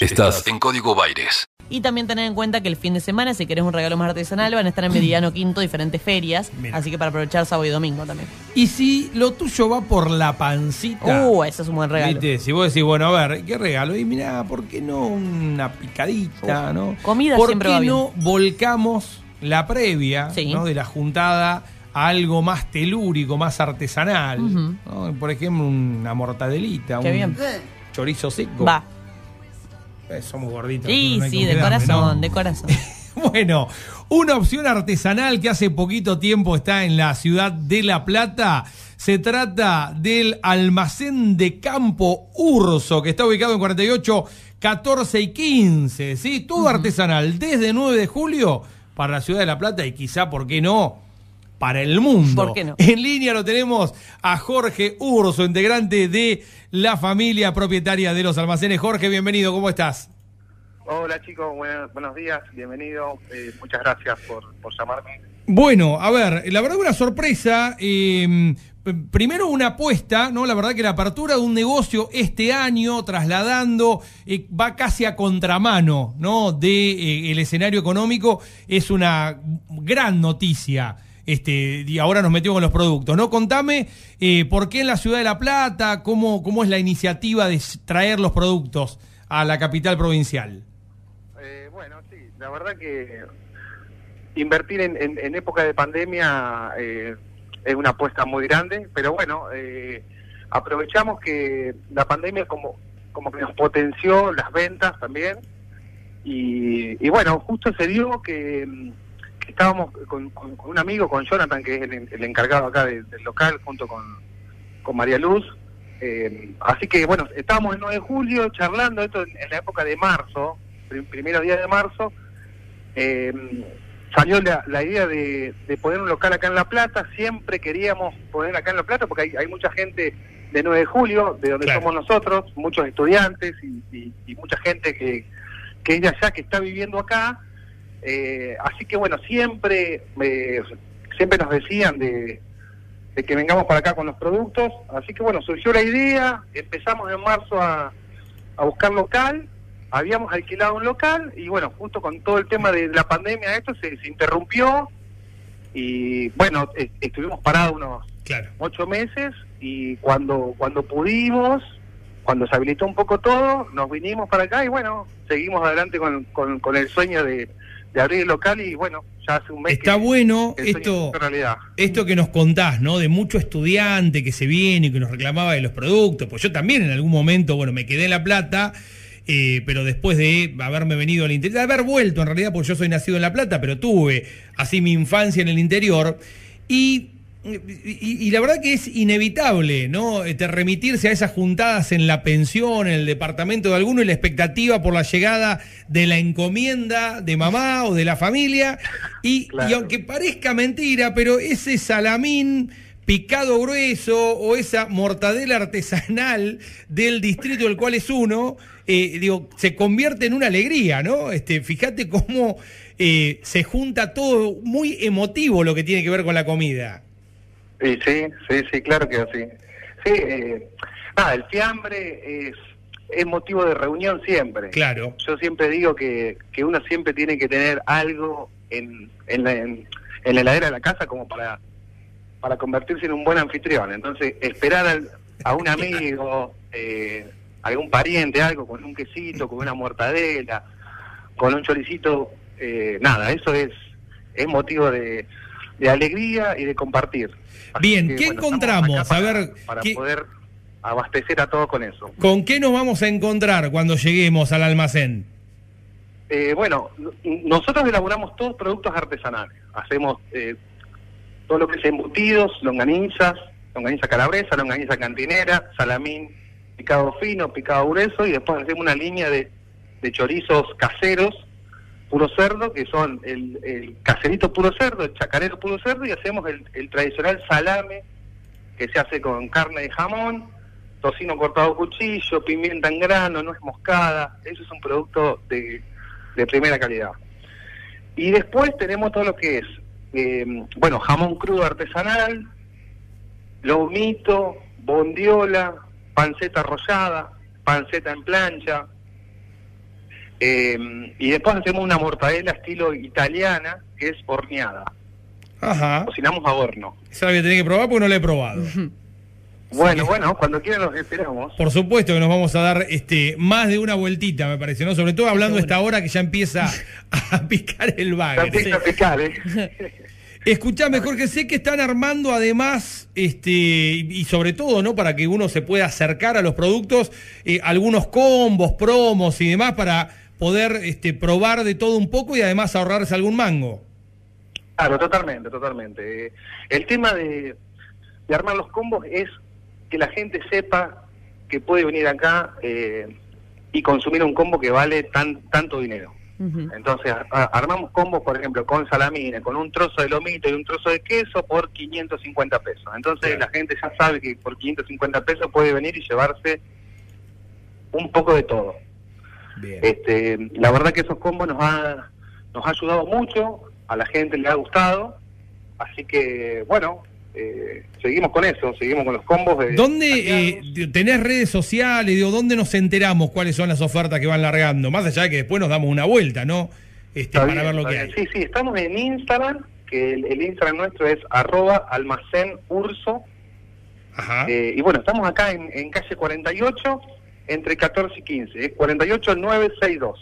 Estás en Código Baires. Y también tener en cuenta que el fin de semana, si querés un regalo más artesanal, van a estar en Mediano Quinto diferentes ferias. Mira. Así que para aprovechar sábado y domingo también. Y si lo tuyo va por la pancita. Uh, ese es un buen regalo. ¿Viste? Si vos decís, bueno, a ver, ¿qué regalo? Y mirá, ¿por qué no una picadita, Uf, no? comida ¿Por siempre qué va bien. no volcamos la previa Sí. ¿no? de la juntada a algo más telúrico, más artesanal? Por ejemplo, una mortadelita, Qué un bien. chorizo seco. Va. Eh, somos gorditos. Sí, no sí, de corazón, ¿no? de corazón. Bueno, una opción artesanal que hace poquito tiempo está en la ciudad de La Plata. Se trata del almacén de campo Urso, que está ubicado en 48, 14 y 15. ¿sí? Todo artesanal, desde 9 de julio para la ciudad de La Plata y quizá, ¿por qué no? Para el mundo. ¿Por qué no? En línea lo tenemos a Jorge Urso, integrante de la familia propietaria de los almacenes. Jorge, bienvenido, ¿cómo estás? Hola chicos, buenos días, bienvenido. eh, muchas gracias por, por llamarme. Bueno, a ver, la verdad una sorpresa. eh, p- primero una apuesta, ¿no? La verdad que la apertura de un negocio este año, trasladando, eh, va casi a contramano, ¿no? De eh, el escenario económico, es una gran noticia. Este, y ahora nos metimos con los productos, ¿no? Contame eh, por qué en la ciudad de La Plata, cómo, cómo es la iniciativa de traer los productos a la capital provincial. Eh, bueno, sí, la verdad que invertir en, en- época de pandemia eh, es una apuesta muy grande, pero bueno, eh, aprovechamos que la pandemia como, como que nos potenció las ventas también. Y, y bueno, justo se dio que estábamos con, con- con un amigo, con Jonathan, que es el, el encargado acá de- del local, junto con, con María Luz. Eh, así que bueno, estábamos el 9 de julio charlando esto en, en la época de marzo, prim- primeros días de marzo. Eh, salió la, la idea de, de poner un local acá en La Plata. Siempre queríamos poner acá en La Plata porque hay, hay mucha gente de 9 de julio, de donde Claro. somos nosotros, muchos estudiantes y, y- y mucha gente que, que es de allá, que está viviendo acá. Eh, así que bueno, siempre, eh, siempre nos decían de, de que vengamos para acá con los productos. Así que bueno, surgió la idea, empezamos en marzo a, a buscar local, habíamos alquilado un local y bueno, justo con todo el tema de la pandemia esto se, se interrumpió y bueno, estuvimos parados unos Claro. ocho meses y cuando cuando pudimos, cuando se habilitó un poco todo, nos vinimos para acá y bueno, seguimos adelante con, con, con el sueño de, de abrir el local y bueno, ya hace un mes Está que bueno sueño esto. realidad. Esto que nos contás, ¿no? De mucho estudiante que se viene y que nos reclamaba de los productos. Pues yo también en algún momento, bueno, me quedé en La Plata, eh, pero después de haberme venido al interior, de haber vuelto en realidad, porque yo soy nacido en La Plata, pero tuve así mi infancia en el interior. Y, y- y la verdad que es inevitable, ¿no? Este, remitirse a esas juntadas en la pensión, en el departamento de alguno y la expectativa por la llegada de la encomienda de mamá o de la familia. Y, Claro. y aunque parezca mentira, pero ese salamín picado grueso o esa mortadela artesanal del distrito del cual es uno, eh, digo, se convierte en una alegría, ¿no? Este, fíjate cómo eh, se junta todo muy emotivo lo que tiene que ver con la comida. Sí, sí, sí, sí, claro que sí. Sí, eh, nada, el fiambre es, es motivo de reunión siempre. Claro. Yo siempre digo que, que uno siempre tiene que tener algo en, en, la, en, en la heladera de la casa como para, para convertirse en un buen anfitrión. Entonces, esperar al- a un amigo, eh, algún pariente, algo, con un quesito, con una mortadela, con un choricito, eh, nada, eso es, es motivo de, de alegría y de compartir. Así Bien, que, ¿qué encontramos? A ver, para ¿qué- poder abastecer a todos con eso. ¿Con qué nos vamos a encontrar cuando lleguemos al almacén? Eh, bueno, nosotros elaboramos todos productos artesanales. Hacemos eh, todo lo que es embutidos, longanizas, longaniza calabresa, longaniza cantinera, salamín picado fino, picado grueso y después hacemos una línea de, de chorizos caseros, puro cerdo, que son el, el caserito puro cerdo, el chacarero puro cerdo y hacemos el, el tradicional salame que se hace con carne de jamón, tocino cortado a cuchillo, pimienta en grano, nuez moscada. Eso es un producto de, de primera calidad. Y después tenemos todo lo que es, eh, bueno, jamón crudo artesanal, lomito, bondiola, panceta arrollada, panceta en plancha, Eh, y después hacemos una mortadela estilo italiana, que es horneada. Ajá. Cocinamos a horno. Esa la voy a tener que probar porque no la he probado. Bueno, bueno, cuando quieran los esperamos. Por supuesto que nos vamos a dar este más de una vueltita, me parece, ¿no? Sobre todo hablando de esta hora que ya empieza a picar el Ya bagre. empieza a picar, ¿eh? Escuchame, Jorge, sé que están armando además, este, y y sobre todo, ¿no? Para que uno se pueda acercar a los productos, eh, algunos combos, promos y demás para poder este, probar de todo un poco y además ahorrarse algún mango. Claro, totalmente, totalmente. Eh, El tema de, de armar los combos es que la gente sepa que puede venir acá eh, y consumir un combo que vale tan tanto dinero. Entonces, a- armamos combos, por ejemplo, con salamine, con un trozo de lomito y un trozo de queso por 550 pesos. Entonces, Claro. la gente ya sabe que por 550 pesos puede venir y llevarse un poco de todo. Bien. Este, la verdad que esos combos nos ha, nos ha ayudado mucho, a la gente le ha gustado, así que bueno, eh, seguimos con eso, seguimos con los combos. De ¿Dónde eh, tenés redes sociales? Digo, ¿Dónde nos enteramos cuáles son las ofertas que van largando? Más allá de que después nos damos una vuelta, ¿no? Este, para ver lo que hay. Sí, sí, estamos en Instagram, que el, el Instagram nuestro es arroba almacén urso, Ajá. eh, y bueno, estamos acá en, en calle 48, entre 14 y 15, es 48962.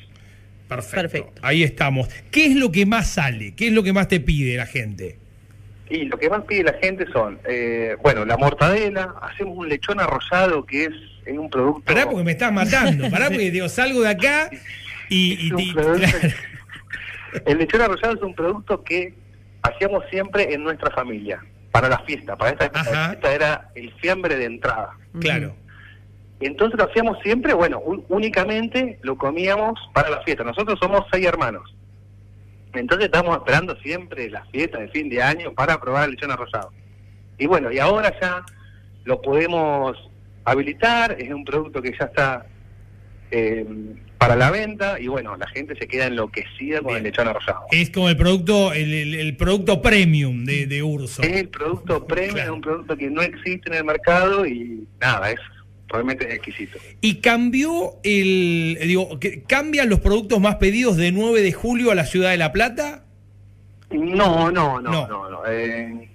Perfecto. perfecto. Ahí estamos. ¿Qué es lo que más sale? ¿Qué es lo que más te pide la gente? Y lo que más pide la gente son, eh, bueno, la mortadela, hacemos un lechón arrollado que es en un producto... Pará porque me estás matando. Pará porque digo, salgo de acá y. y- Es un y- producto- claro. El lechón arrollado es un producto que hacíamos siempre en nuestra familia, para la fiesta, para esta, esta era el fiambre de entrada. Claro. Entonces lo hacíamos siempre, bueno, un- únicamente lo comíamos para la fiesta. Nosotros somos seis hermanos. Entonces estamos esperando siempre la fiesta de fin de año para probar el lechón arrollado. Y bueno, y ahora ya lo podemos habilitar, es un producto que ya está eh, para la venta y bueno, la gente se queda enloquecida con el lechón arrollado. Es como el producto, el, el- el producto premium de, de Urso. Es el producto premium, Claro. es un producto que no existe en el mercado y nada, es realmente exquisito. Y cambió el. Digo, ¿cambian los productos más pedidos de 9 de julio a la ciudad de La Plata? No, no, no, No. no. no. Eh,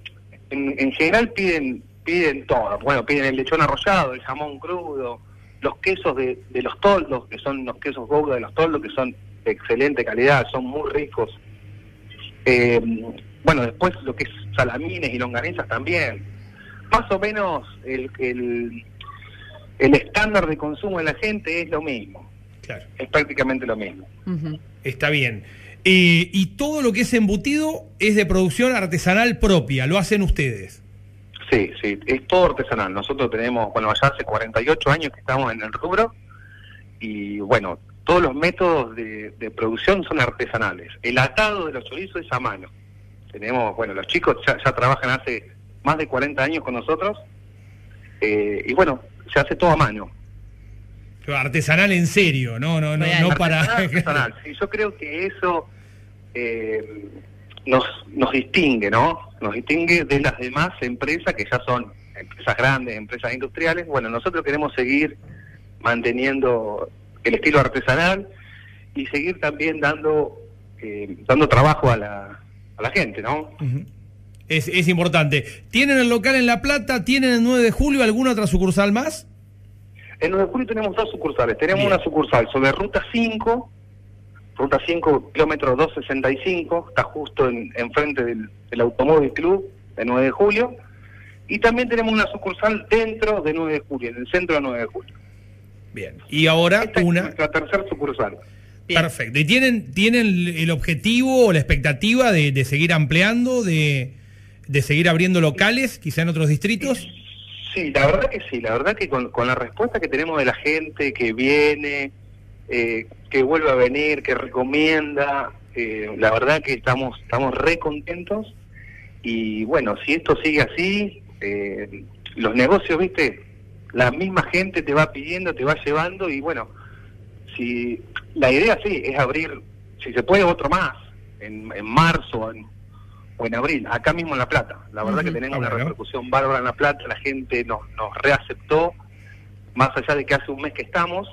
en, en general piden piden todo. Bueno, piden el lechón arrollado, el jamón crudo, los quesos de, de los toldos, que son los quesos Gouda de los toldos, que son de excelente calidad, son muy ricos. Eh, bueno, después lo que es salamines y longanizas también. Más o menos el, el, el estándar de consumo de la gente es lo mismo, Claro. es prácticamente lo mismo. Está bien. Eh, y todo lo que es embutido es de producción artesanal propia, lo hacen ustedes. Sí, sí, es todo artesanal. Nosotros tenemos, bueno, ya hace 48 años que estamos en el rubro y bueno, todos los métodos de, de producción son artesanales. El atado de los chorizos es a mano. Tenemos, bueno, los chicos ya, ya trabajan hace más de 40 años con nosotros eh, y bueno, se hace todo a mano. Pero Artesanal en serio, no, no, no, Real. no para. Artesanal. Sí, yo creo que eso eh, nos, nos distingue, ¿no? Nos distingue de las demás empresas que ya son empresas grandes, empresas industriales. Bueno, nosotros queremos seguir manteniendo el estilo artesanal y seguir también dando eh, dando trabajo a la, a la gente, ¿no? Ujú. Es, es importante. ¿Tienen el local en La Plata? ¿Tienen el 9 de julio alguna otra sucursal más? En 9 de julio tenemos dos sucursales. Tenemos Bien. una sucursal sobre Ruta 5, Ruta 5, kilómetro 265, está justo en, enfrente del, del Automóvil Club de 9 de julio. Y también tenemos una sucursal dentro de 9 de julio, en el centro de 9 de julio. Bien. Y ahora Esta es una. nuestra tercera sucursal. Bien. Perfecto. ¿Y tienen, tienen el objetivo o la expectativa de, de seguir ampliando, de, de seguir abriendo locales, quizá en otros distritos? Sí, la verdad que sí, la verdad que con, la respuesta que tenemos de la gente que viene, eh, que vuelve a venir, que recomienda, eh, la verdad que estamos, estamos re contentos y bueno, si esto sigue así, eh, los negocios, viste, la misma gente te va pidiendo, te va llevando y bueno, si la idea sí es abrir, si se puede otro más, en, en marzo en- o en abril, acá mismo en La Plata. La verdad que tenemos Ah, una bueno. repercusión bárbara en La Plata, la gente nos, nos reaceptó, más allá de que hace un mes que estamos.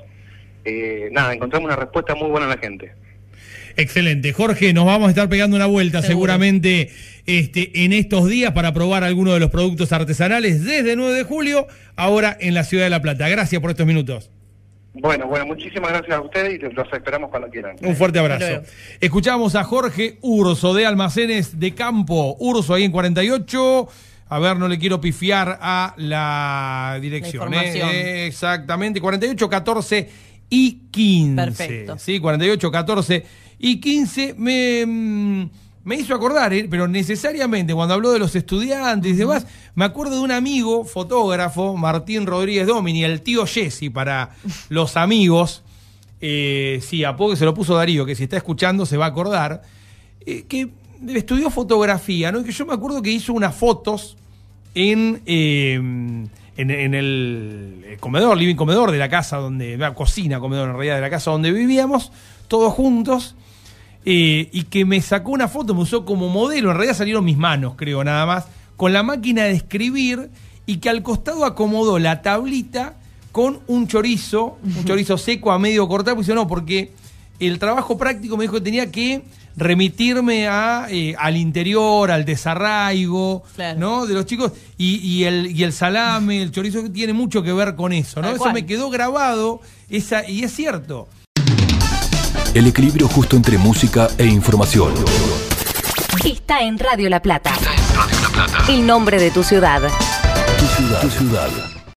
eh, nada, encontramos una respuesta muy buena a la gente. Excelente. Jorge, nos vamos a estar pegando una vuelta Seguro. seguramente este, en estos días para probar algunos de los productos artesanales desde el 9 de julio, ahora en la ciudad de La Plata. Gracias por estos minutos. Bueno, bueno, muchísimas gracias a ustedes y los esperamos cuando quieran. Un fuerte abrazo. Escuchamos a Jorge Urso de Almacenes de Campo. Urso ahí en 48. A ver, no le quiero pifiar a la dirección. La. ¿eh? Exactamente, 48, 14 y 15. Perfecto. Sí, 48, 14 y 15. Me, mm, me hizo acordar, ¿eh? pero necesariamente cuando habló de los estudiantes y demás, me acuerdo de un amigo fotógrafo, Martín Rodríguez Domini, el tío Jesse para los amigos. Eh, sí, a poco se lo puso Darío, que si está escuchando se va a acordar, eh, que estudió fotografía, ¿no? Y que yo me acuerdo que hizo unas fotos en, en, en el comedor, living comedor de la casa donde, la cocina comedor en realidad de la casa donde vivíamos, todos juntos, eh, y que me sacó una foto, me usó como modelo, en realidad salieron mis manos, creo, nada más, con la máquina de escribir, y que al costado acomodó la tablita con un chorizo, un chorizo seco a medio cortar, pues no, porque el trabajo práctico me dijo que tenía que remitirme a, eh, al interior, al desarraigo, Claro. ¿no? De los chicos. Y, y el, y el salame, el chorizo tiene mucho que ver con eso, ¿no? Eso me quedó grabado, esa, y es cierto. El equilibrio justo entre música e información. Está en Radio La Plata. Radio La Plata. El nombre de tu ciudad. Tu ciudad. Tu ciudad.